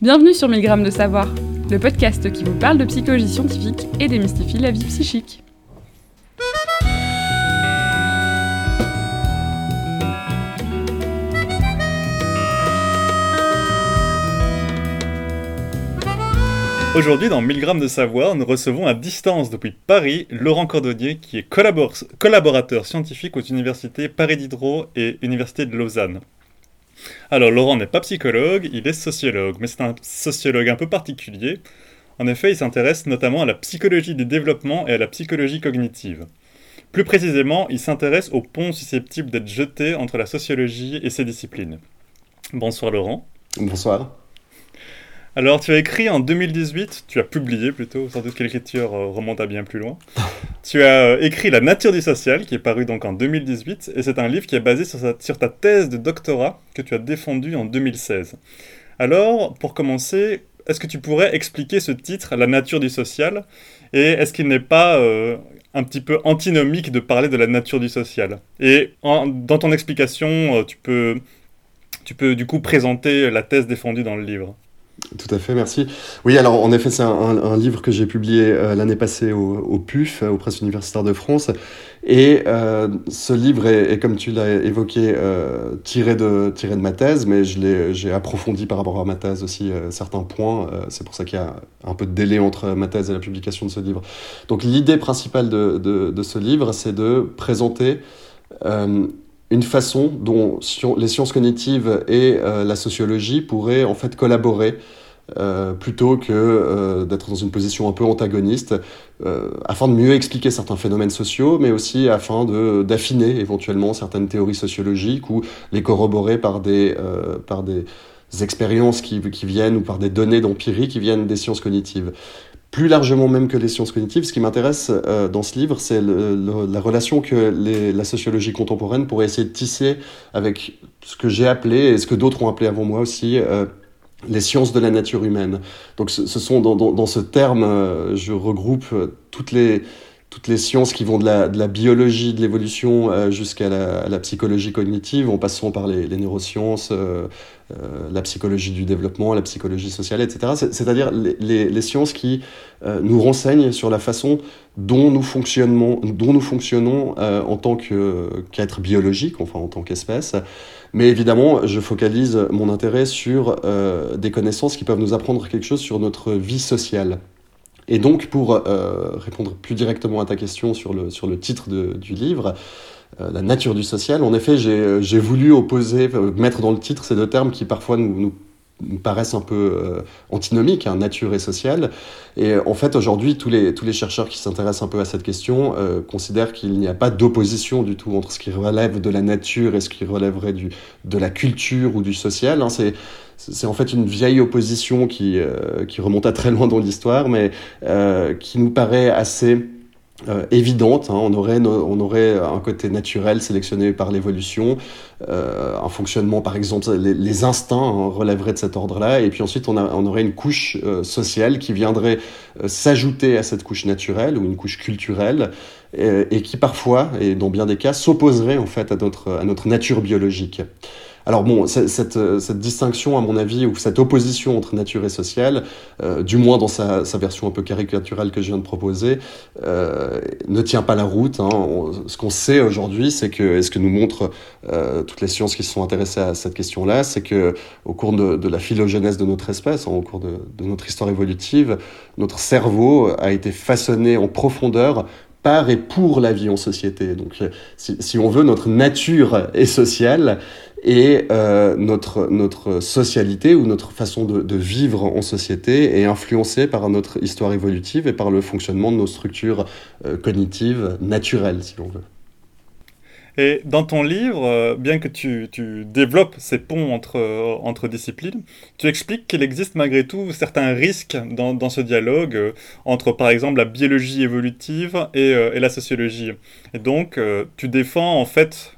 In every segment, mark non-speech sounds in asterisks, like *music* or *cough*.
Bienvenue sur 1000 grammes de savoir, le podcast qui vous parle de psychologie scientifique et démystifie la vie psychique. Aujourd'hui, dans 1000 grammes de savoir, nous recevons à distance depuis Paris Laurent Cordonnier, qui est collaborateur scientifique aux universités Paris Diderot et Université de Lausanne. Alors Laurent n'est pas psychologue, il est sociologue, mais c'est un sociologue un peu particulier. En effet, il s'intéresse notamment à la psychologie du développement et à la psychologie cognitive. Plus précisément, il s'intéresse aux ponts susceptibles d'être jetés entre la sociologie et ces disciplines. Bonsoir Laurent. Bonsoir. Alors, tu as écrit en 2018, tu as publié plutôt, sans doute que l'écriture euh, remonte à bien plus loin. *laughs* tu as euh, écrit La nature du social, qui est paru donc en 2018, et c'est un livre qui est basé sur, sur, ta thèse de doctorat que tu as défendue en 2016. Alors, pour commencer, est-ce que tu pourrais expliquer ce titre, La nature du social, et est-ce qu'il n'est pas euh, un petit peu antinomique de parler de la nature du social? Et dans ton explication, tu peux, tu peux du coup présenter la thèse défendue dans le livre. Tout à fait, merci. Oui, alors en effet, c'est un, livre que j'ai publié euh, l'année passée au, PUF, euh, aux Presses universitaires de France. Et euh, ce livre est, comme tu l'as évoqué, tiré, de, tiré de ma thèse, mais j'ai approfondi par rapport à ma thèse aussi certains points. c'est pour ça qu'il y a un peu de délai entre ma thèse et la publication de ce livre. Donc l'idée principale de, de, de, ce livre, c'est de présenter une façon dont les sciences cognitives et euh, la sociologie pourraient en fait collaborer euh, plutôt que euh, d'être dans une position un peu antagoniste, afin de mieux expliquer certains phénomènes sociaux, mais aussi afin d'affiner éventuellement certaines théories sociologiques ou les corroborer par des, par des expériences qui, qui viennent ou par des données d'empirie qui viennent des sciences cognitives plus largement même que les sciences cognitives, ce qui m'intéresse euh, dans ce livre, c'est la relation que la sociologie contemporaine pourrait essayer de tisser avec ce que j'ai appelé, et ce que d'autres ont appelé avant moi aussi, euh, les sciences de la nature humaine. Donc ce, sont dans, dans, ce terme, euh, je regroupe toutes les toutes les sciences qui vont de la, biologie de l'évolution euh, jusqu'à la, psychologie cognitive, en passant par les, neurosciences, euh, euh, la psychologie du développement, la psychologie sociale, etc. C'est-à-dire les, sciences qui nous renseignent sur la façon dont nous fonctionnons, en tant qu'être biologique, enfin en tant qu'espèce. Mais évidemment, je focalise mon intérêt sur des connaissances qui peuvent nous apprendre quelque chose sur notre vie sociale. Et donc, pour euh, répondre plus directement à ta question sur le, sur le titre de, du livre, euh, la nature du social, en effet, j'ai voulu opposer, euh, mettre dans le titre ces deux termes qui parfois nous, nous paraissent un peu euh, antinomiques, hein, nature et social. Et en fait, aujourd'hui, tous les, tous les chercheurs qui s'intéressent un peu à cette question euh, considèrent qu'il n'y a pas d'opposition du tout entre ce qui relève de la nature et ce qui relèverait du, de la culture ou du social. Hein. C'est c'est en fait une vieille opposition qui, euh, qui remonte à très loin dans l'histoire, mais euh, qui nous paraît assez euh, évidente. Hein. On, aurait, on aurait un côté naturel sélectionné par l'évolution, euh, un fonctionnement, par exemple, les, les instincts hein, relèveraient de cet ordre-là, et puis ensuite on, a, on, aurait une couche euh, sociale qui viendrait euh, s'ajouter à cette couche naturelle ou une couche culturelle, et qui parfois, et dans bien des cas, s'opposerait en fait à notre, à notre nature biologique. Alors bon, cette, euh, cette, distinction, à mon avis, ou cette opposition entre nature et social, euh, du moins dans sa, version un peu caricaturale que je viens de proposer, euh, ne tient pas la route. Hein. ce qu'on sait aujourd'hui, c'est que, et ce que nous montrent euh, toutes les sciences qui se sont intéressées à cette question-là, c'est que au cours de, la phylogénèse de notre espèce, hein, au cours de, de notre histoire évolutive, notre cerveau a été façonné en profondeur par et pour la vie en société. Donc, si, si on veut, notre nature est sociale et euh, notre, notre socialité ou notre façon de, vivre en société est influencée par notre histoire évolutive et par le fonctionnement de nos structures euh, cognitives naturelles, si l'on veut. Et dans ton livre, euh, bien que tu, tu développes ces ponts entre, euh, entre disciplines, tu expliques qu'il existe malgré tout certains risques dans, dans ce dialogue euh, entre, par exemple, la biologie évolutive et, et la sociologie. Et donc, tu défends en fait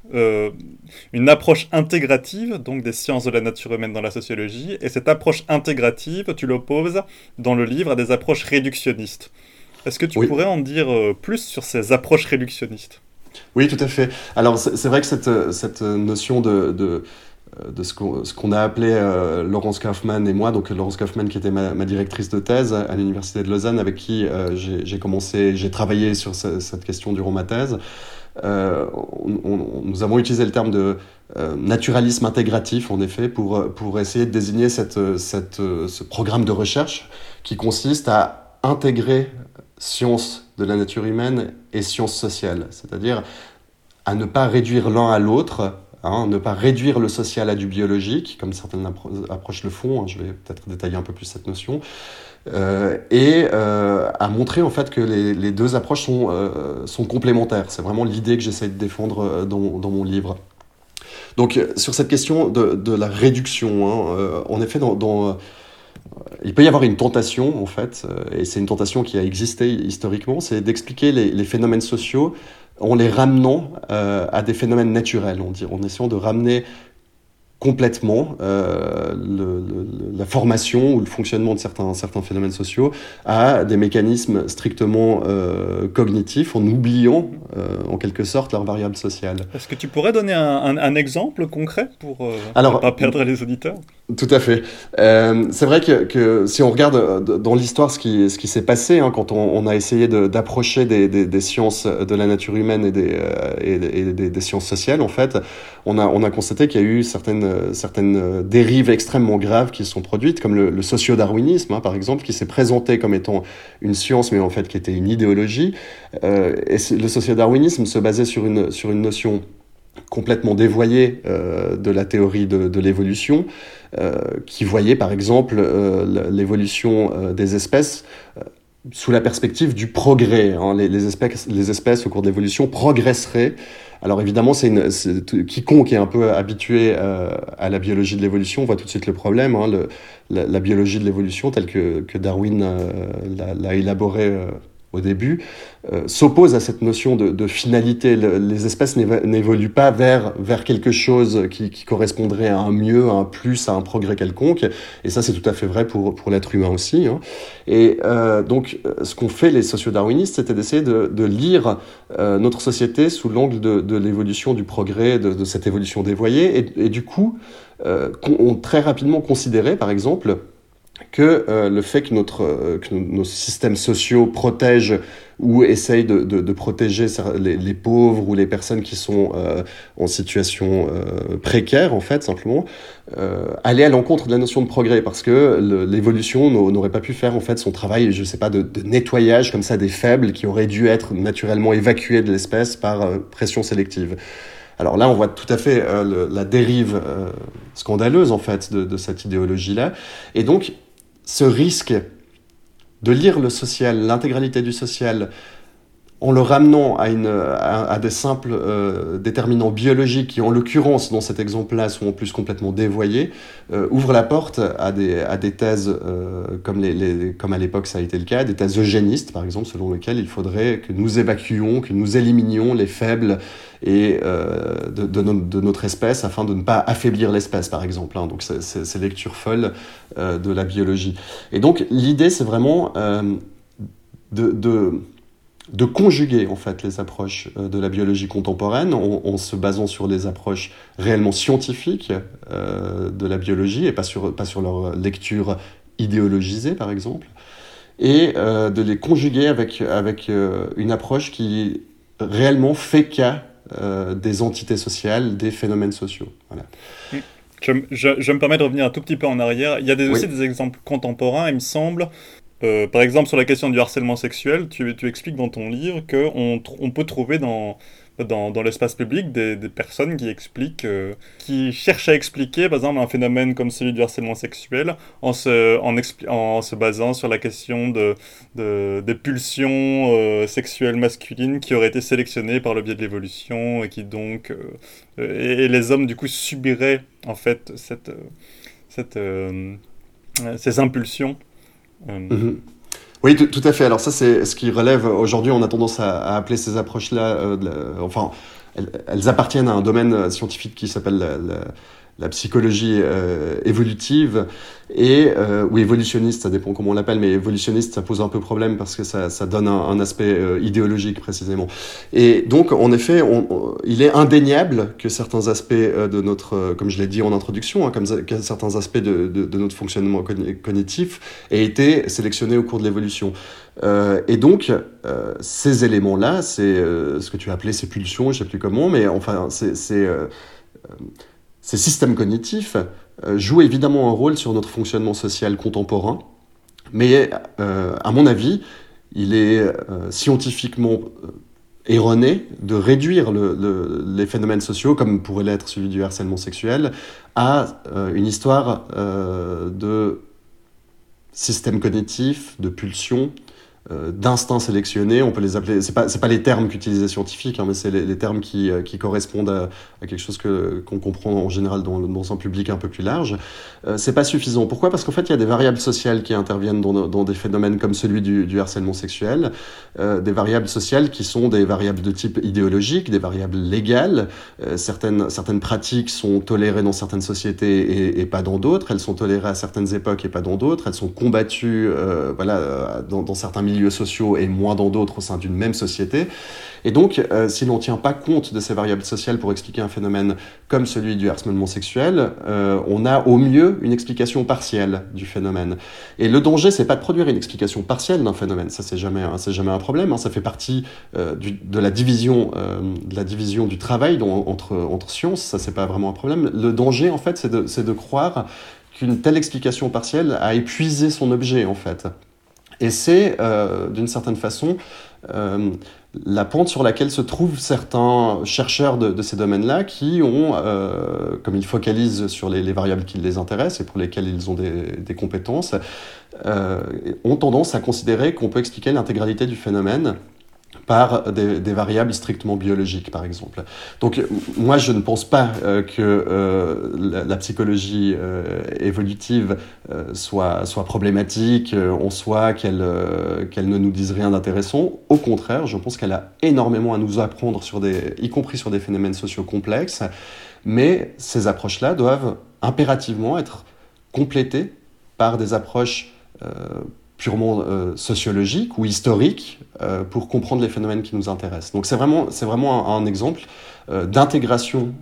une approche intégrative, donc des sciences de la nature humaine dans la sociologie, et cette approche intégrative, tu l'opposes dans le livre à des approches réductionnistes. Est-ce que tu oui. pourrais en dire plus sur ces approches réductionnistes? Oui, tout à fait. Alors, c'est vrai que cette, cette notion de, de de ce qu'on a appelé Laurence Kaufmann et moi, donc Laurence Kaufmann qui était ma, directrice de thèse à l'Université de Lausanne, avec qui j'ai commencé, j'ai travaillé sur cette question durant ma thèse. nous avons utilisé le terme de naturalisme intégratif, en effet, pour, pour essayer de désigner cette, cette, ce programme de recherche qui consiste à intégrer sciences de la nature humaine et sciences sociales, c'est-à-dire à ne pas réduire l'un à l'autre, hein, ne pas réduire le social à du biologique, comme certaines approches le font, hein, je vais peut-être détailler un peu plus cette notion, euh, et euh, à montrer en fait que les, deux approches sont, euh, sont complémentaires. C'est vraiment l'idée que j'essaie de défendre dans, dans, mon livre. Donc sur cette question de, de la réduction, hein, en effet, dans il peut y avoir une tentation, en fait, euh, et c'est une tentation qui a existé historiquement, c'est d'expliquer les, phénomènes sociaux en les ramenant euh, à des phénomènes naturels, on dit, en essayant de ramener complètement euh, la formation ou le fonctionnement de certains, certains phénomènes sociaux à des mécanismes strictement cognitifs en oubliant en quelque sorte leurs variables sociales. Est-ce que tu pourrais donner un, exemple concret pour ne pas perdre les auditeurs? Tout à fait. Euh, c'est vrai que, que, si on regarde euh, dans l'histoire ce qui, ce qui s'est passé hein, quand on, on, a essayé d'approcher des, des, des, sciences de la nature humaine et des, euh, et des, des, sciences sociales, en fait, on a, on a constaté qu'il y a eu certaines, certaines dérives extrêmement graves qui sont produites, comme le, le socio-darwinisme, hein, par exemple, qui s'est présenté comme étant une science, mais en fait qui était une idéologie. Euh, et le socio-darwinisme se basait sur une, sur une notion complètement dévoyée euh, de la théorie de, l'évolution, euh, qui voyait par exemple euh, l'évolution euh, des espèces sous la perspective du progrès. Hein. Les, les, espèces, les espèces au cours de l'évolution progresseraient. Alors évidemment, c'est quiconque est un peu habitué à la biologie de l'évolution voit tout de suite le problème. Hein, la, la, biologie de l'évolution telle que, que Darwin l'a élaborée au début, euh, s'oppose à cette notion de, finalité. les espèces n'évoluent pas vers, vers quelque chose qui, correspondrait à un mieux, à un plus, à un progrès quelconque. Et ça, c'est tout à fait vrai pour, pour l'être humain aussi. Hein. Et euh, donc, euh, ce qu'ont fait les socio-darwinistes, c'était d'essayer de, lire notre société sous l'angle de, l'évolution, du progrès, de, cette évolution dévoyée. Et, et du coup, euh, on très rapidement considéré, par exemple, que euh, le fait que, notre, euh, que nos systèmes sociaux protègent ou essayent de, de, protéger les, les, pauvres ou les personnes qui sont euh, en situation précaire, en fait, simplement, aller à l'encontre de la notion de progrès, parce que l'évolution n'aurait pas pu faire, en fait, son travail, je sais pas, de, nettoyage comme ça des faibles qui auraient dû être naturellement évacués de l'espèce par pression sélective. Alors là, on voit tout à fait la dérive scandaleuse, en fait, de, de cette idéologie-là. Et donc, ce risque de lire le social, l'intégralité du social, en le ramenant à, des simples euh, déterminants biologiques qui, en l'occurrence, dans cet exemple-là, sont en plus complètement dévoyés, euh, ouvre la porte à des, thèses, euh, comme, à l'époque ça a été le cas, des thèses eugénistes, par exemple, selon lesquelles il faudrait que nous évacuions, que nous éliminions les faibles et euh, de, de, no de, notre espèce afin de ne pas affaiblir l'espèce, par exemple. Hein. Donc, c'est ces lectures folles euh, de la biologie. Et donc, l'idée, c'est vraiment de de conjuguer en fait les approches euh, de la biologie contemporaine en, en se basant sur les approches réellement scientifiques euh, de la biologie et pas sur, pas sur leur lecture idéologisée par exemple, et euh, de les conjuguer avec, avec euh, une approche qui réellement fait cas des entités sociales, des phénomènes sociaux. Voilà. Je, je, je, me permets de revenir un tout petit peu en arrière. Il y a des, aussi des exemples contemporains, il me semble, euh, par exemple, sur la question du harcèlement sexuel, tu, expliques dans ton livre qu'on on peut trouver dans, l'espace public des, personnes qui expliquent, euh, qui cherchent à expliquer, par exemple, un phénomène comme celui du harcèlement sexuel en se, basant sur la question de, de des pulsions euh, sexuelles masculines qui auraient été sélectionnées par le biais de l'évolution et qui donc. Et, les hommes, du coup, subiraient, en fait, ces impulsions Mmh. Oui, tout à fait. Alors ça, c'est ce qui relève. Aujourd'hui, on a tendance à, appeler ces approches-là, euh, enfin, elles, appartiennent à un domaine scientifique qui s'appelle la, la psychologie évolutive et ou évolutionniste, ça dépend comment on l'appelle, mais évolutionniste, ça pose un peu problème parce que ça, ça donne un, aspect idéologique précisément. Et donc, en effet, il est indéniable que certains aspects de notre, comme je l'ai dit en introduction, hein, comme certains aspects de, de, notre fonctionnement cognitif aient été sélectionnés au cours de l'évolution. Euh, et donc, euh, ces éléments-là, c'est euh, ce que tu as appelé ces pulsions, je ne sais plus comment, mais enfin, ces systèmes cognitifs jouent évidemment un rôle sur notre fonctionnement social contemporain, mais à mon avis, il est scientifiquement erroné de réduire les phénomènes sociaux, comme pourrait l'être celui du harcèlement sexuel, à une histoire de système cognitif, de pulsions, euh, d'instincts sélectionnés, on peut les appeler, c'est pas, pas les termes qu'utilisent les scientifiques, hein, mais c'est les, termes qui, euh, qui correspondent à, quelque chose qu'on comprend en général dans, dans un public un peu plus large. Euh, c'est pas suffisant. Pourquoi? Parce qu'en fait, il y a des variables sociales qui interviennent dans, dans des phénomènes comme celui du, du harcèlement sexuel, euh, des variables sociales qui sont des variables de type idéologique, des variables légales. Euh, certaines, certaines pratiques sont tolérées dans certaines sociétés et, et, pas dans d'autres. Elles sont tolérées à certaines époques et pas dans d'autres. Elles sont combattues, voilà, dans, dans certains milieux sociaux et moins dans d'autres au sein d'une même société. Et donc, euh, si l'on ne tient pas compte de ces variables sociales pour expliquer un phénomène comme celui du harcèlement sexuel, euh, on a au mieux une explication partielle du phénomène. Et le danger, c'est pas de produire une explication partielle d'un phénomène. Ça, c'est jamais, c'est jamais un problème. Hein. Ça fait partie euh, de la division, de la division du travail entre entre sciences. Ça, c'est pas vraiment un problème. Le danger, en fait, c'est de, de croire qu'une telle explication partielle a épuisé son objet, en fait. Et c'est, euh, d'une certaine façon, euh, la pente sur laquelle se trouvent certains chercheurs de, ces domaines-là qui ont, euh, comme ils focalisent sur les, les, variables qui les intéressent et pour lesquelles ils ont des, compétences, ont tendance à considérer qu'on peut expliquer l'intégralité du phénomène par des, variables strictement biologiques, par exemple. Donc, moi, je ne pense pas euh, que euh, la, psychologie euh, évolutive soit, problématique en soi, qu'elle ne nous dise rien d'intéressant. Au contraire, je pense qu'elle a énormément à nous apprendre, y compris sur des phénomènes sociaux complexes, mais ces approches-là doivent impérativement être complétées par des approches purement euh, sociologique ou historique euh, pour comprendre les phénomènes qui nous intéressent. Donc c'est vraiment, c'est vraiment un, exemple euh, d'intégration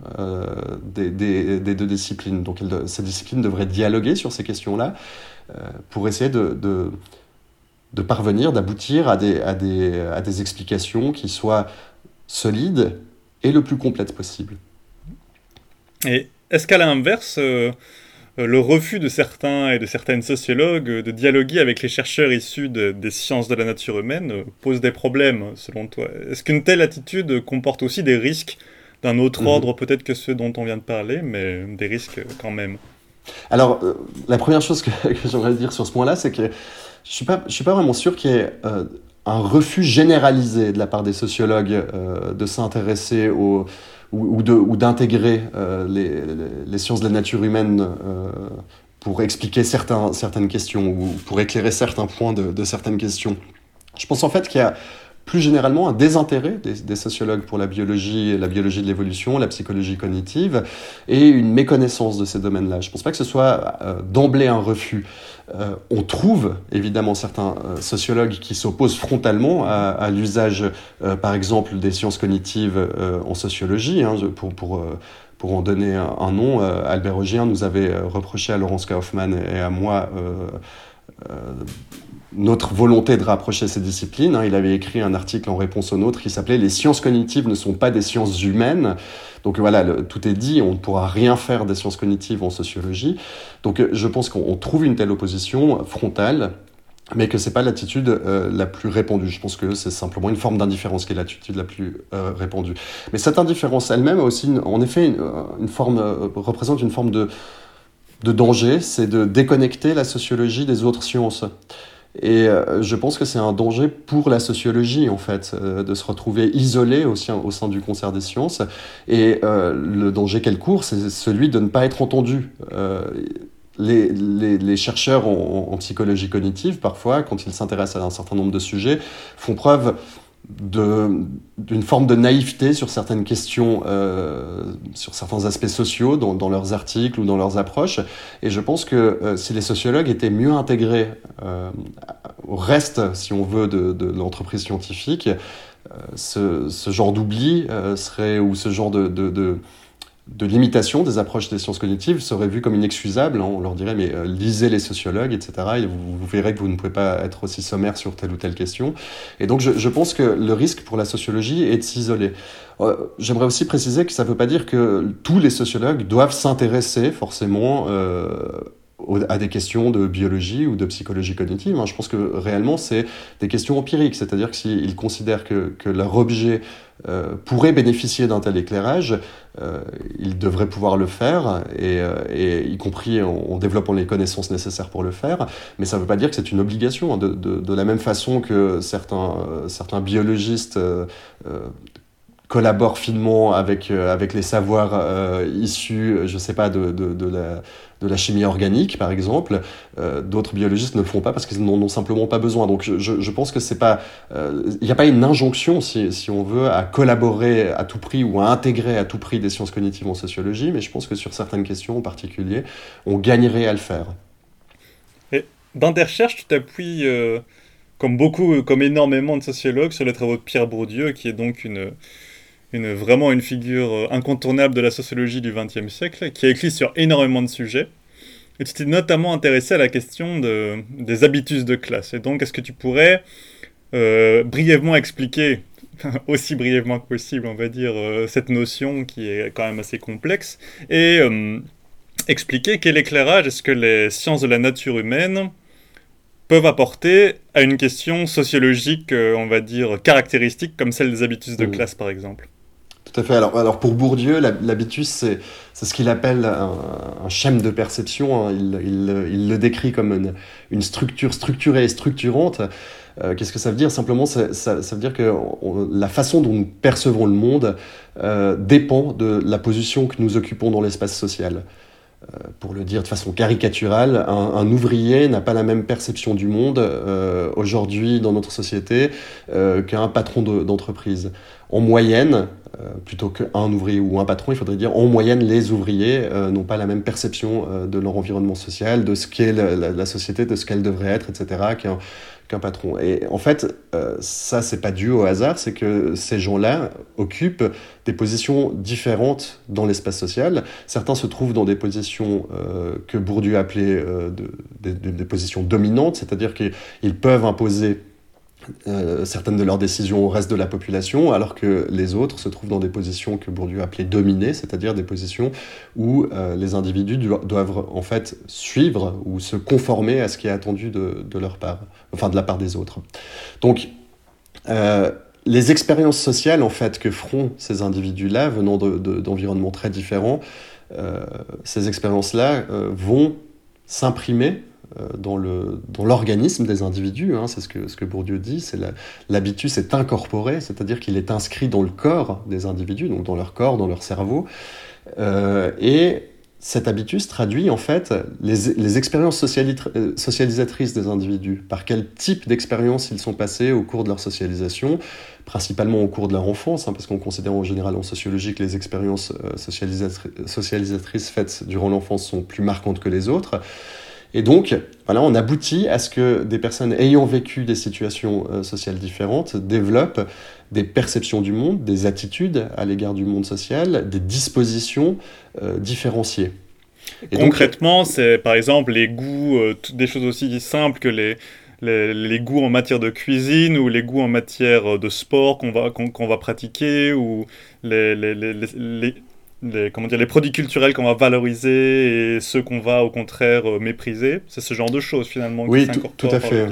des, des, deux disciplines. Donc ces disciplines devraient dialoguer sur ces questions-là pour essayer de, de, parvenir, d'aboutir à des, à, des, à des explications qui soient solides et le plus complètes possible. Et est-ce qu'à l'inverse, le refus de certains et de certaines sociologues de dialoguer avec les chercheurs issus de, des sciences de la nature humaine euh, pose des problèmes, selon toi Est-ce qu'une telle attitude comporte aussi des risques d'un autre mmh. ordre, peut-être que ceux dont on vient de parler, mais des risques quand même? Alors, euh, la première chose que, *laughs* que j'aimerais dire sur ce point-là, c'est que je ne suis, pas, je suis pas vraiment sûr qu'il y ait euh, un refus généralisé de la part des sociologues euh, de s'intéresser aux ou, ou d'intégrer euh, les, les, sciences de la nature humaine euh, pour expliquer certaines questions ou pour éclairer certains points de, de certaines questions. Je pense en fait qu'il y a plus généralement un désintérêt des, sociologues pour la biologie, la biologie de l'évolution, la psychologie cognitive, et une méconnaissance de ces domaines-là. Je ne pense pas que ce soit euh, d'emblée un refus. Euh, on trouve évidemment certains euh, sociologues qui s'opposent frontalement à, l'usage, par exemple, des sciences cognitives en sociologie, hein, pour, pour pour en donner un, nom, Albert Augier nous avait reproché à Laurence Kaufmann et à moi notre volonté de rapprocher ces disciplines. Hein. Il avait écrit un article en réponse au nôtre qui s'appelait Les sciences cognitives ne sont pas des sciences humaines. Donc voilà, tout est dit, on ne pourra rien faire des sciences cognitives en sociologie. Donc je pense qu'on trouve une telle opposition frontale, mais que c'est pas l'attitude euh, la plus répandue. Je pense que c'est simplement une forme d'indifférence qui est l'attitude la plus euh, répandue. Mais cette indifférence elle-même a aussi, en effet, une, forme, euh, représente une forme de, de danger, c'est de déconnecter la sociologie des autres sciences. Et euh, je pense que c'est un danger pour la sociologie, en fait, euh, de se retrouver isolé au sein, au sein du concert des sciences. Et euh, le danger qu'elle court, c'est celui de ne pas être entendu. Les, les, chercheurs en, psychologie cognitive, parfois, quand ils s'intéressent à un certain nombre de sujets, font preuve d'une forme de naïveté sur certaines questions, euh, sur certains aspects sociaux dans, leurs articles ou dans leurs approches. Et je pense que euh, si les sociologues étaient mieux intégrés euh, au reste, si on veut, de, l'entreprise scientifique, ce, genre d'oubli serait, ou ce genre de limitation des approches des sciences cognitives serait vu comme inexcusable. Hein. On leur dirait, mais euh, lisez les sociologues, etc. Et vous, verrez que vous ne pouvez pas être aussi sommaire sur telle ou telle question. Et donc, je, pense que le risque pour la sociologie est de s'isoler. Euh, j'aimerais aussi préciser que ça ne veut pas dire que tous les sociologues doivent s'intéresser forcément euh, à des questions de biologie ou de psychologie cognitive. Hein. Je pense que réellement, c'est des questions empiriques, c'est-à-dire que s'ils considèrent que, leur objet euh, pourrait bénéficier d'un tel éclairage, euh, ils devraient pouvoir le faire, et, euh, et y compris en, développant les connaissances nécessaires pour le faire. Mais ça ne veut pas dire que c'est une obligation. De, de, de, la même façon que certains, certains biologistes collaborent finement avec, avec les savoirs issus, je ne sais pas, de, de, de la chimie organique, par exemple. Euh, d'autres biologistes ne le font pas parce qu'ils n'en ont simplement pas besoin. Donc je, je pense que c'est pas, il euh, n'y a pas une injonction, si, si, on veut, à collaborer à tout prix ou à intégrer à tout prix des sciences cognitives en sociologie, mais je pense que sur certaines questions en particulier, on gagnerait à le faire. Et dans tes recherches, tu t'appuies, euh, comme beaucoup, comme énormément de sociologues, sur les travaux de Pierre Bourdieu, qui est donc une une, vraiment une figure euh, incontournable de la sociologie du XXe siècle, qui a écrit sur énormément de sujets. Et tu t'es notamment intéressé à la question de, des habitus de classe. Et donc, est-ce que tu pourrais euh, brièvement expliquer, *laughs* aussi brièvement que possible, on va dire, euh, cette notion qui est quand même assez complexe, et expliquer quel éclairage est-ce que les sciences de la nature humaine peuvent apporter à une question sociologique, on va dire, caractéristique, comme celle des habitus de mmh. classe, par exemple tout à fait. Alors, pour Bourdieu, l'habitus, c'est ce qu'il appelle un, schème de perception. Hein. Il, le décrit comme une, structure structurée et structurante. Euh, Qu'est-ce que ça veut dire? Simplement, ça, veut dire que la façon dont nous percevons le monde euh, dépend de la position que nous occupons dans l'espace social. Euh, pour le dire de façon caricaturale, un, ouvrier n'a pas la même perception du monde euh, aujourd'hui dans notre société euh, qu'un patron d'entreprise. en moyenne, plutôt qu'un ouvrier ou un patron, il faudrait dire en moyenne les ouvriers n'ont pas la même perception de leur environnement social, de ce qu'est la, société, de ce qu'elle devrait être, etc. qu'un patron. Et en fait, ça c'est pas dû au hasard, c'est que ces gens-là occupent des positions différentes dans l'espace social. Certains se trouvent dans des positions que Bourdieu appelait des, des positions dominantes, c'est-à-dire qu'ils peuvent imposer euh, certaines de leurs décisions au reste de la population, alors que les autres se trouvent dans des positions que Bourdieu appelait dominées, c'est-à-dire des positions où euh, les individus doivent en fait suivre ou se conformer à ce qui est attendu de, leur part, enfin de la part des autres. Donc, euh, les expériences sociales en fait que feront ces individus-là, venant d'environnements de, très différents, ces expériences-là vont s'imprimer dans l'organisme des individus, hein, c'est ce que, Bourdieu dit, c'est l'habitus est incorporé, c'est-à-dire qu'il est inscrit dans le corps des individus, donc dans leur corps, dans leur cerveau, euh, et cet habitus traduit en fait les, expériences euh, socialisatrices des individus, par quel type d'expérience ils sont passés au cours de leur socialisation, principalement au cours de leur enfance, hein, parce qu'on considère en général en sociologie que les expériences euh, socialisatrices faites durant l'enfance sont plus marquantes que les autres. Et donc, voilà, on aboutit à ce que des personnes ayant vécu des situations euh, sociales différentes développent des perceptions du monde, des attitudes à l'égard du monde social, des dispositions euh, différenciées. Et Concrètement, c'est par exemple les goûts, euh, des choses aussi simples que les, les, goûts en matière de cuisine ou les goûts en matière de sport qu'on va, qu'on va pratiquer ou les, les, les les, comment dire, les produits culturels qu'on va valoriser et ceux qu'on va au contraire euh, mépriser. C'est ce genre de choses finalement oui, qui tout, tout à fait.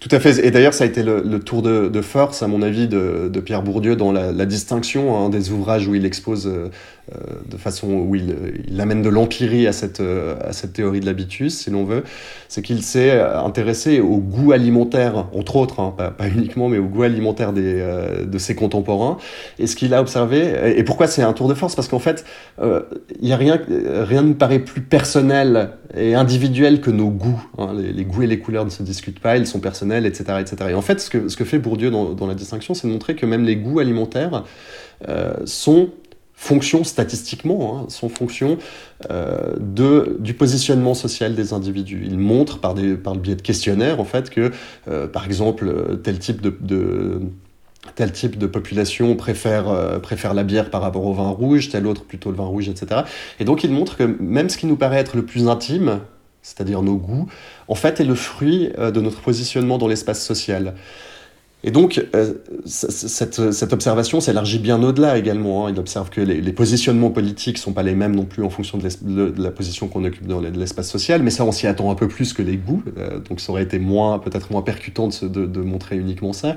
Tout à fait. Et d'ailleurs, ça a été le, tour de, force, à mon avis, de, Pierre Bourdieu dans la, distinction hein, des ouvrages où il expose euh, euh, de façon où il, amène de l'empirie à cette, euh, à cette théorie de l'habitus, si l'on veut, c'est qu'il s'est intéressé au goût alimentaire, entre autres, hein, pas, uniquement, mais au goût alimentaire des, euh, de ses contemporains. Et ce qu'il a observé, et pourquoi c'est un tour de force? Parce qu'en fait, il y a rien, rien ne paraît plus personnel et individuel que nos goûts. Hein. Les, les, goûts et les couleurs ne se discutent pas, ils sont personnel, etc.. Et en fait, ce que, ce que fait Bourdieu dans, la distinction, c'est de montrer que même les goûts alimentaires euh, sont fonction statistiquement, hein, sont fonction euh, de, du positionnement social des individus. Il montre par, des, par le biais de questionnaires en fait que, euh, par exemple, tel type de, tel type de population préfère, préfère la bière par rapport au vin rouge, tel autre plutôt le vin rouge, etc. Et donc il montre que même ce qui nous paraît être le plus intime, c'est-à-dire nos goûts, en fait est le fruit euh, de notre positionnement dans l'espace social. Et donc, euh, cette, cette, observation s'élargit bien au-delà également. Hein. Il observe que les, positionnements politiques ne sont pas les mêmes non plus en fonction de, la position qu'on occupe dans l'espace social, mais ça, on s'y attend un peu plus que les goûts. Euh, donc, ça aurait été moins, peut-être moins percutant de, de, de, montrer uniquement ça.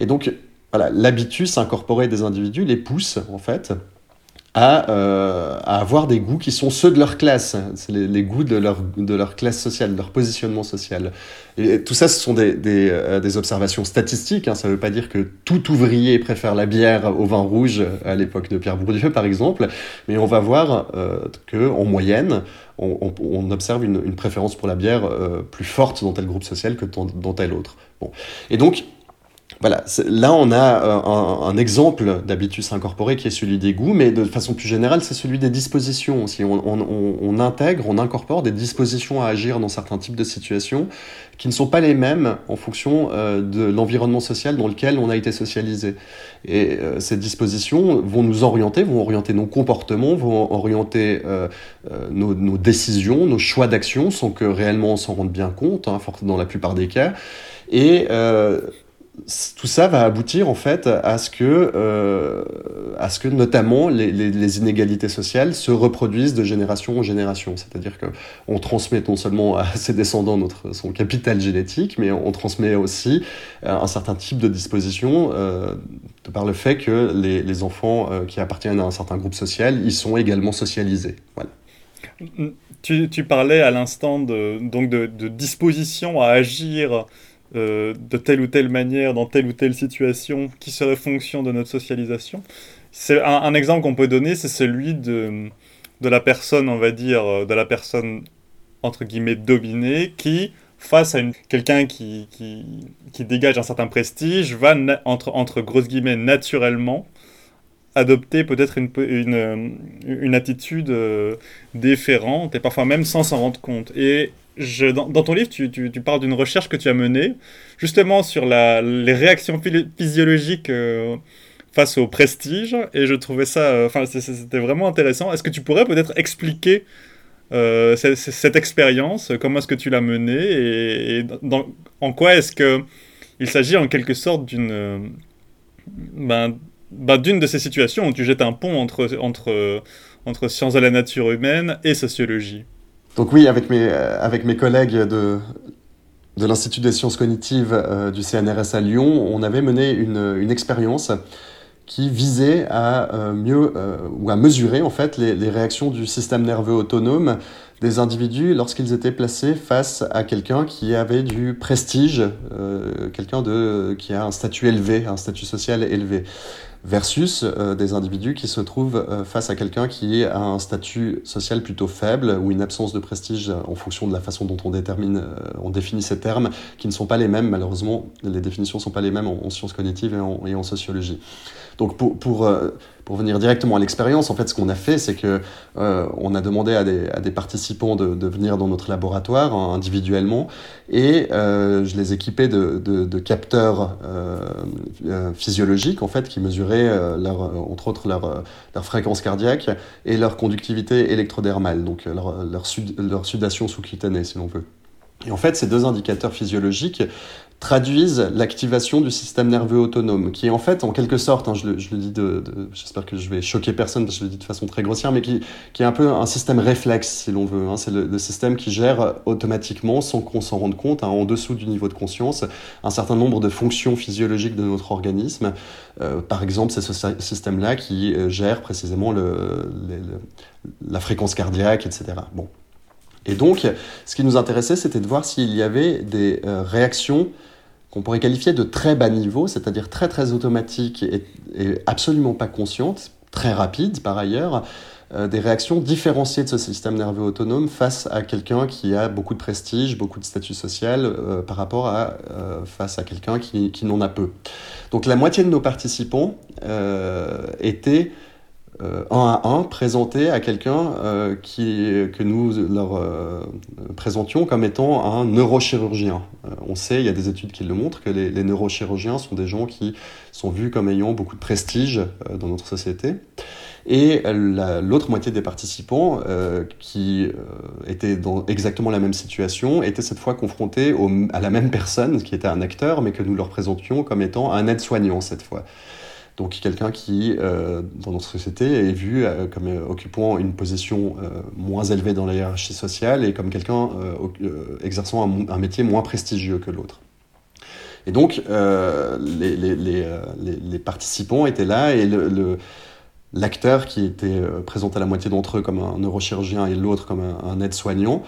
Et donc, voilà, l'habitus incorporé des individus les pousse, en fait, à, euh, à, avoir des goûts qui sont ceux de leur classe, les, les, goûts de leur, de leur classe sociale, leur positionnement social. Et tout ça, ce sont des, des, euh, observations statistiques, hein. ça ne veut pas dire que tout ouvrier préfère la bière au vin rouge à l'époque de Pierre Bourdieu, par exemple, mais on va voir euh, qu'en moyenne, on, on, on, observe une, une, préférence pour la bière euh, plus forte dans tel groupe social que dans, dans tel autre. Bon. Et donc, voilà, là on a euh, un, exemple d'habitus incorporé qui est celui des goûts, mais de façon plus générale, c'est celui des dispositions aussi. On, on, on, intègre, on incorpore des dispositions à agir dans certains types de situations qui ne sont pas les mêmes en fonction euh, de l'environnement social dans lequel on a été socialisé. Et euh, ces dispositions vont nous orienter, vont orienter nos comportements, vont orienter nos, décisions, nos choix d'action, sans que réellement on s'en rende bien compte, hein, dans la plupart des cas. Et tout ça va aboutir en fait à ce que, euh, à ce que notamment les, les, inégalités sociales se reproduisent de génération en génération. C'est-à-dire qu'on transmet non seulement à ses descendants notre, son capital génétique, mais on transmet aussi un certain type de disposition euh, par le fait que les, les enfants euh, qui appartiennent à un certain groupe social, ils sont également socialisés. Voilà. Tu, tu parlais à l'instant de, donc de, de disposition à agir euh, de telle ou telle manière, dans telle ou telle situation, qui serait fonction de notre socialisation. C'est un, exemple qu'on peut donner, c'est celui de, de la personne, on va dire, euh, de la personne entre guillemets dominée, qui face à quelqu'un qui, qui, dégage un certain prestige, va entre, entre grosses guillemets naturellement adopter peut-être une, une, une, attitude euh, déférente et parfois même sans s'en rendre compte. Et dans, ton livre, tu, parles d'une recherche que tu as menée justement sur les réactions physiologiques euh, face au prestige, et je trouvais ça, euh, enfin, c'était vraiment intéressant. Est-ce que tu pourrais peut-être expliquer euh, cette, expérience, comment est-ce que tu l'as menée, et, en quoi est-ce que il s'agit en quelque sorte d'une, ben, ben, de ces situations où tu jettes un pont entre sciences de la nature humaine et sociologie? Donc oui, avec mes, euh, avec mes collègues de, l'Institut des sciences cognitives euh, du CNRS à Lyon, on avait mené une, une expérience qui visait à euh, mieux ou à mesurer en fait les, les, réactions du système nerveux autonome des individus lorsqu'ils étaient placés face à quelqu'un qui avait du prestige, quelqu'un qui a un statut élevé, un statut social élevé versus euh, des individus qui se trouvent euh, face à quelqu'un qui a un statut social plutôt faible ou une absence de prestige en fonction de la façon dont on détermine, euh, on définit ces termes, qui ne sont pas les mêmes, malheureusement, les définitions ne sont pas les mêmes en, en sciences cognitives et en sociologie. Donc pour, pour, euh, pour venir directement à l'expérience, en fait, ce qu'on a fait, c'est que euh, on a demandé à des, à des participants de, venir dans notre laboratoire hein, individuellement, et euh, je les équipais de, de, capteurs euh, physiologiques, en fait, qui mesuraient leur, entre autres leur, leur fréquence cardiaque et leur conductivité électrodermale, donc leur, leur, leur sudation sous-cutanée, si l'on veut. Et en fait, ces deux indicateurs physiologiques traduisent l'activation du système nerveux autonome, qui est en fait, en quelque sorte, hein, je, le, dis j'espère que je vais choquer personne, je le dis de façon très grossière, mais qui, est un peu un système réflexe, si l'on veut. Hein. C'est le, système qui gère automatiquement, sans qu'on s'en rende compte, hein, en dessous du niveau de conscience, un certain nombre de fonctions physiologiques de notre organisme. Euh, par exemple, c'est ce système-là qui euh, gère précisément la fréquence cardiaque, etc. Bon. Et donc, ce qui nous intéressait, c'était de voir s'il y avait des euh, réactions qu'on pourrait qualifier de très bas niveau, c'est-à-dire très très automatiques et, absolument pas conscientes, très rapides par ailleurs, des réactions différenciées de ce système nerveux autonome face à quelqu'un qui a beaucoup de prestige, beaucoup de statut social par rapport à face à quelqu'un qui, qui n'en a peu. Donc la moitié de nos participants étaient euh, un à un présenté à quelqu'un euh, que nous leur euh, présentions comme étant un neurochirurgien. on sait, il y a des études qui le montrent, que les, neurochirurgiens sont des gens qui sont vus comme ayant beaucoup de prestige dans notre société. Et l'autre moitié des participants, qui étaient dans exactement la même situation, étaient cette fois confrontés à la même personne, qui était un acteur, mais que nous leur présentions comme étant un aide-soignant cette fois. Donc quelqu'un qui, euh, dans notre société, est vu euh, comme euh, occupant une position moins élevée dans la hiérarchie sociale et comme quelqu'un exerçant un, métier moins prestigieux que l'autre. Et donc les, les, les, les, participants étaient là et le l'acteur qui était euh, présenté à la moitié d'entre eux comme un neurochirurgien et l'autre comme un, aide-soignant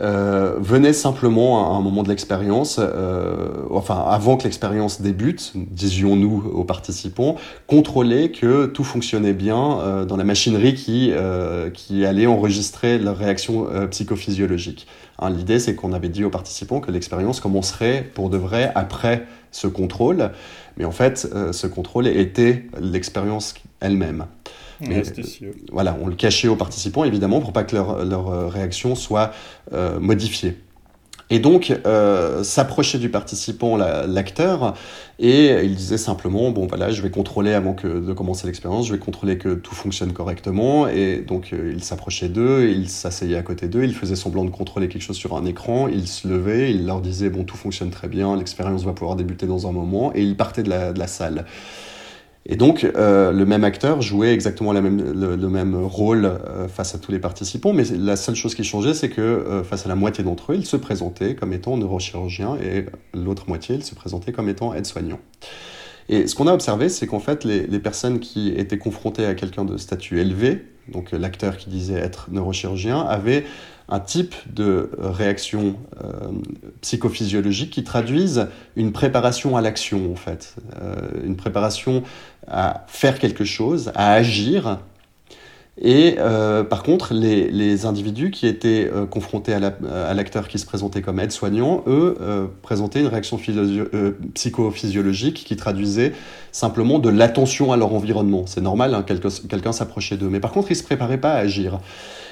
euh, venait simplement à un moment de l'expérience, euh, enfin avant que l'expérience débute, disions-nous aux participants, contrôler que tout fonctionnait bien dans la machinerie qui, qui allait enregistrer leur réaction psychophysiologique. Hein, L'idée c'est qu'on avait dit aux participants que l'expérience commencerait pour de vrai après ce contrôle, mais en fait ce contrôle était l'expérience elle-même. Mais, voilà, on le cachait aux participants, évidemment, pour pas que leur, leur euh, réaction soit euh, modifiée. Et donc, euh, s'approchait du participant, l'acteur, et il disait simplement, bon voilà, je vais contrôler avant que, de commencer l'expérience, je vais contrôler que tout fonctionne correctement. Et donc, euh, il s'approchait d'eux, il s'asseyait à côté d'eux, il faisait semblant de contrôler quelque chose sur un écran, il se levait, il leur disait, bon, tout fonctionne très bien, l'expérience va pouvoir débuter dans un moment, et il partait de la, de la salle. Et donc, euh, le même acteur jouait exactement le, même rôle euh, face à tous les participants, mais la seule chose qui changeait, c'est que euh, face à la moitié d'entre eux, il se présentait comme étant neurochirurgien et l'autre moitié, il se présentait comme étant aide-soignant. Et ce qu'on a observé, c'est qu'en fait, les, les, personnes qui étaient confrontées à quelqu'un de statut élevé, donc l'acteur qui disait être neurochirurgien, avaient un type de réaction euh, psychophysiologique qui traduisent une préparation à l'action, en fait, euh, une préparation à faire quelque chose, à agir. Et euh, par contre, les, individus qui étaient euh, confrontés à l'acteur qui se présentait comme aide-soignant, eux, présentaient une réaction psychophysiologique qui traduisait simplement de l'attention à leur environnement. C'est normal, hein, quelqu'un s'approchait d'eux. Mais par contre, ils ne se préparaient pas à agir.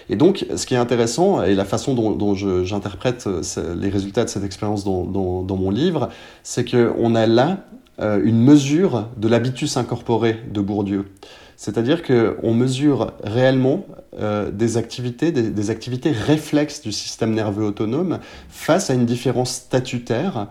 Et donc, ce qui est intéressant, et la façon dont, j'interprète euh, les résultats de cette expérience dans, mon livre, c'est qu'on a là euh, une mesure de l'habitus incorporé de Bourdieu. C'est-à-dire qu'on mesure réellement euh, des activités, des, activités réflexes du système nerveux autonome face à une différence statutaire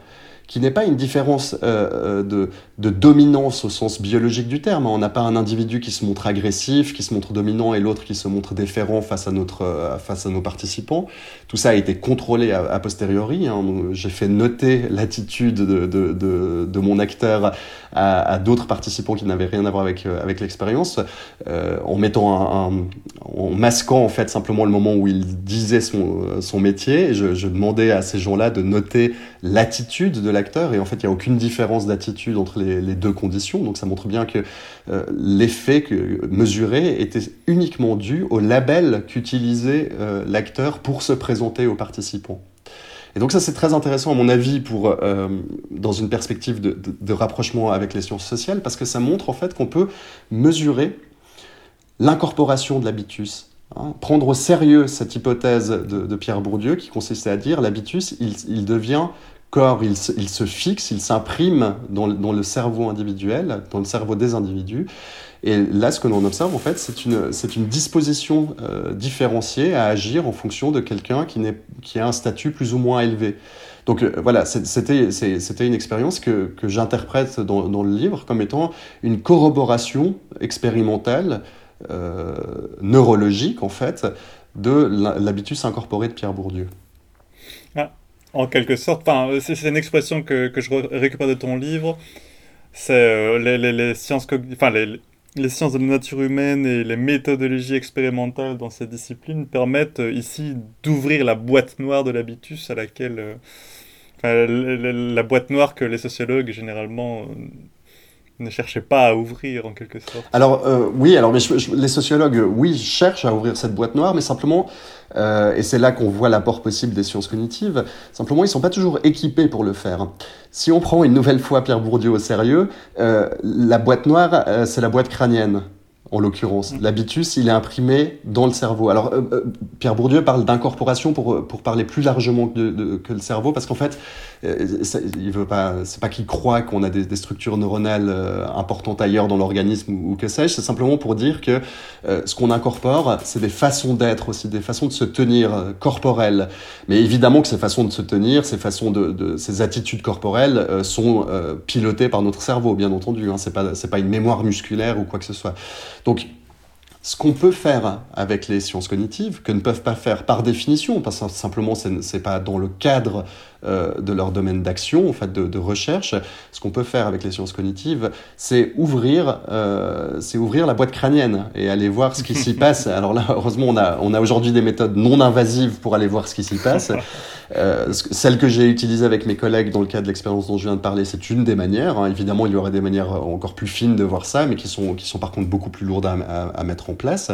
qui n'est pas une différence euh, euh, de, de, dominance au sens biologique du terme. On n'a pas un individu qui se montre agressif, qui se montre dominant, et l'autre qui se montre déférent face à, notre, euh, face à nos participants. Tout ça a été contrôlé a, posteriori. Hein. J'ai fait noter l'attitude de, de, de, mon acteur à, d'autres participants qui n'avaient rien à voir avec, avec l'expérience, en mettant un, en masquant en fait simplement le moment où il disait son, son métier. Je, je demandais à ces gens-là de noter l'attitude de l'acteur et en fait il n'y a aucune différence d'attitude entre les, deux conditions donc ça montre bien que euh, l'effet mesuré était uniquement dû au label qu'utilisait euh, l'acteur pour se présenter aux participants. Et donc ça c'est très intéressant à mon avis pour euh, dans une perspective de, rapprochement avec les sciences sociales parce que ça montre en fait qu'on peut mesurer l'incorporation de l'habitus Hein, prendre au sérieux cette hypothèse de, de, Pierre Bourdieu qui consistait à dire l'habitus, il, il, devient corps, il se, fixe, il s'imprime dans, le cerveau individuel, dans le cerveau des individus. Et là, ce que l'on observe, en fait, c'est une, disposition euh, différenciée à agir en fonction de quelqu'un qui, a un statut plus ou moins élevé. Donc euh, voilà, c'était, une expérience que, j'interprète dans, dans, le livre comme étant une corroboration expérimentale, euh, neurologique, en fait, de l'habitus incorporé de Pierre Bourdieu. En quelque sorte. Enfin, c'est une expression que, que, je récupère de ton livre. C'est euh, les, les, les, sciences, enfin, les, les sciences de la nature humaine et les méthodologies expérimentales dans ces disciplines permettent euh, ici d'ouvrir la boîte noire de l'habitus à laquelle. Euh, la, la, boîte noire que les sociologues généralement ne cherchait pas à ouvrir en quelque sorte. Alors euh, oui, alors mais les sociologues, oui, cherchent à ouvrir cette boîte noire, mais simplement, euh, et c'est là qu'on voit l'apport possible des sciences cognitives, simplement ils sont pas toujours équipés pour le faire. Si on prend une nouvelle fois Pierre Bourdieu au sérieux, euh, la boîte noire, c'est la boîte crânienne en l'occurrence. Mm. L'habitus, il est imprimé dans le cerveau. Alors, euh, euh, Pierre Bourdieu parle d'incorporation pour, pour parler plus largement que, que le cerveau, parce qu'en fait, euh, il veut pas, c'est pas qu'il croit qu'on a des, des, structures neuronales importantes ailleurs dans l'organisme ou, que sais-je, c'est simplement pour dire que ce qu'on incorpore, c'est des façons d'être aussi, des façons de se tenir corporelles. Mais évidemment que ces façons de se tenir, ces façons de, de ces attitudes corporelles sont pilotées par notre cerveau, bien entendu. Hein. C'est pas, c'est pas une mémoire musculaire ou quoi que ce soit. Donc, ce qu'on peut faire avec les sciences cognitives, que ne peuvent pas faire par définition, parce que simplement ce n'est pas dans le cadre euh, de leur domaine d'action, en fait, de, de, recherche. Ce qu'on peut faire avec les sciences cognitives, c'est ouvrir, euh, c'est ouvrir la boîte crânienne et aller voir ce qui s'y *laughs* passe. Alors là, heureusement, on a, on a aujourd'hui des méthodes non invasives pour aller voir ce qui s'y passe. Euh, celle que j'ai utilisée avec mes collègues dans le cadre de l'expérience dont je viens de parler, c'est une des manières. Hein. Évidemment, il y aurait des manières encore plus fines de voir ça, mais qui sont, qui sont par contre beaucoup plus lourdes à, mettre en place.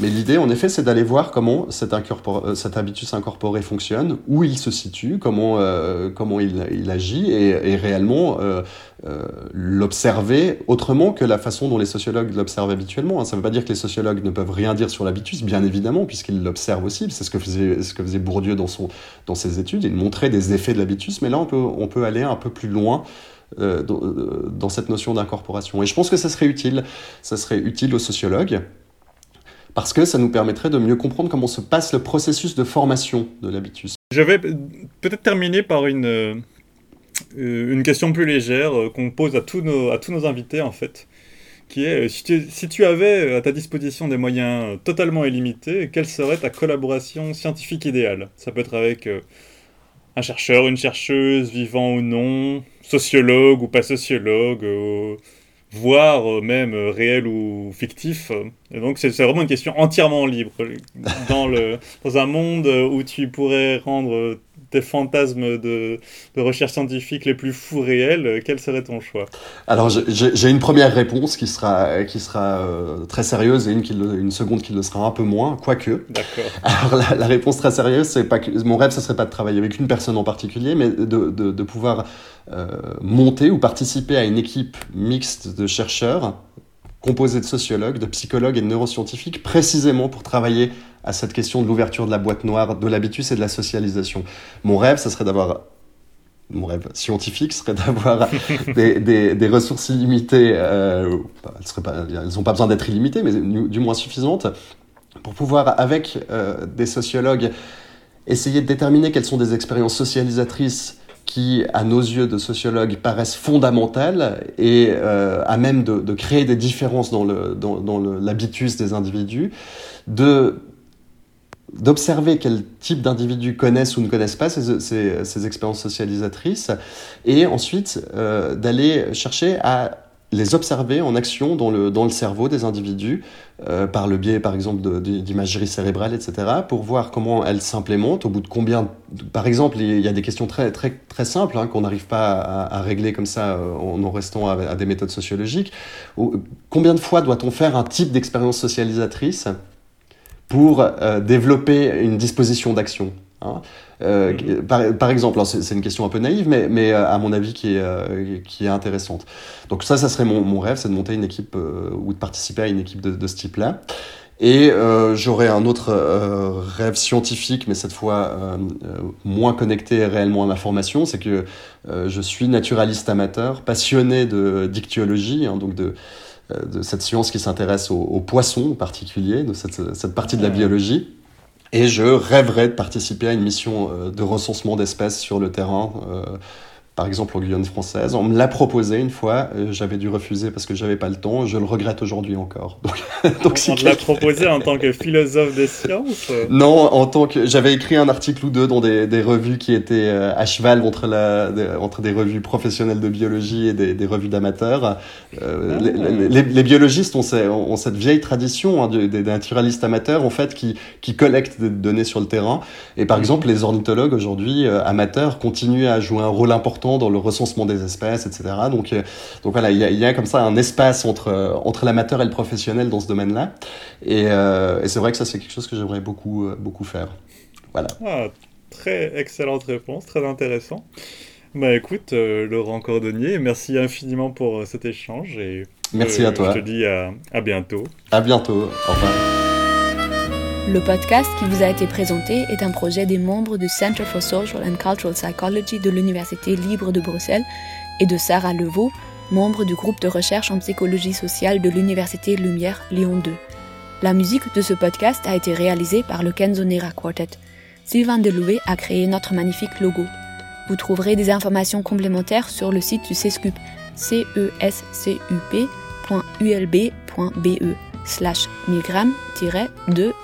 Mais l'idée, en effet, c'est d'aller voir comment cet, euh, habitus incorporé fonctionne, où il se situe, comment euh, comment il, agit et, réellement euh, euh, l'observer autrement que la façon dont les sociologues l'observent habituellement. Hein. Ça ne veut pas dire que les sociologues ne peuvent rien dire sur l'habitus, bien évidemment, puisqu'ils l'observent aussi. C'est ce que faisait ce que faisait Bourdieu dans son dans ses études. Il montrait des effets de l'habitus, mais là on peut aller un peu plus loin. Euh, dans, dans cette notion d'incorporation. Et je pense que ça serait utile. Ça serait utile aux sociologues, parce que ça nous permettrait de mieux comprendre comment se passe le processus de formation de l'habitus. Je vais peut-être terminer par une, euh, question plus légère euh, qu'on pose à tous nos invités en fait, qui est si tu, si tu avais à ta disposition des moyens totalement illimités, quelle serait ta collaboration scientifique idéale? Ça peut être avec euh, un chercheur, une chercheuse, vivant ou non, sociologue ou pas sociologue, voire euh, même euh, réel ou fictif. Donc c'est vraiment une question entièrement libre. Dans, le, dans un monde où tu pourrais rendre tes fantasmes de, de, recherche scientifique les plus fous réels, quel serait ton choix? Alors j'ai une première réponse qui sera, qui sera euh, très sérieuse et une, qui, une seconde qui le sera un peu moins, quoique. D'accord. *laughs* Alors la, la, réponse très sérieuse, c'est pas que mon rêve, ce serait pas de travailler avec une personne en particulier, mais de, de, de pouvoir euh, monter ou participer à une équipe mixte de chercheurs composée de sociologues, de psychologues et de neuroscientifiques, précisément pour travailler à cette question de l'ouverture de la boîte noire, de l'habitus et de la socialisation. Mon rêve, ce serait d'avoir mon rêve scientifique serait d'avoir *laughs* des, des, des, ressources illimitées, euh, elles n'ont pas, pas besoin d'être illimitées, mais du moins suffisantes, pour pouvoir, avec euh, des sociologues, essayer de déterminer quelles sont des expériences socialisatrices qui, à nos yeux de sociologues, paraissent fondamentales et euh, à même de, de, créer des différences dans l'habitus le, dans, dans des individus, de d'observer quel type d'individus connaissent ou ne connaissent pas ces, ces, ces expériences socialisatrices, et ensuite euh, d'aller chercher à les observer en action dans le, dans le cerveau des individus, euh, par le biais, par exemple, d'imagerie cérébrale, etc., pour voir comment elles s'implémentent, au bout de combien... Par exemple, il y a des questions très, très, très simples hein, qu'on n'arrive pas à, régler comme ça euh, en restant à, des méthodes sociologiques. Combien de fois doit-on faire un type d'expérience socialisatrice pour euh, développer une disposition d'action hein? Euh, par, par, exemple, c'est une question un peu naïve, mais, mais euh, à mon avis qui est, euh, qui est intéressante. Donc ça, ça serait mon, mon rêve, c'est de monter une équipe euh, ou de participer à une équipe de, de ce type-là. Et j'aurais un autre rêve scientifique, mais cette fois moins connecté réellement à ma formation, c'est que je suis naturaliste amateur, passionné de dictyologie, hein, donc de, de cette science qui s'intéresse aux, aux, poissons en particulier, de cette, cette partie de la biologie. Et je rêverais de participer à une mission euh, de recensement d'espèces sur le terrain, euh, par exemple en Guyane française. On me l'a proposé une fois, euh, j'avais dû refuser parce que j'avais pas le temps, je le regrette aujourd'hui encore. Donc, *laughs* donc on te l'a proposé en tant que philosophe des sciences? Non, en tant que j'avais écrit un article ou deux dans des, des revues qui étaient à cheval entre, la, des, entre des revues professionnelles de biologie et des, des revues d'amateurs. Euh, ah. les, les, les, biologistes ont, ces, ont, cette vieille tradition hein, des, naturalistes amateurs en fait qui, qui collectent des données sur le terrain. Et par exemple, les ornithologues aujourd'hui euh, amateurs continuent à jouer un rôle important important dans le recensement des espèces, etc. Donc, donc voilà, il y, a, comme ça un espace entre, entre l'amateur et le professionnel dans ce domaine-là. Et, et c'est vrai que ça, c'est quelque chose que j'aimerais beaucoup, beaucoup faire. Voilà. Ah, très excellente réponse, très intéressant. Bah écoute, euh, Laurent Cordonnier, merci infiniment pour euh, cet échange et merci à toi. Je te dis à, à bientôt. À bientôt. Au revoir. Le podcast qui vous a été présenté est un projet des membres du Center for Social and Cultural Psychology de l'Université libre de Bruxelles et de Sarah Levaux, membre du groupe de recherche en psychologie sociale de l'Université Lumière Lyon 2. La musique de ce podcast a été réalisée par le Kenzonera Quartet. Sylvain Deloué a créé notre magnifique logo. Vous trouverez des informations complémentaires sur le site du CESCUP, cescup.ulb.be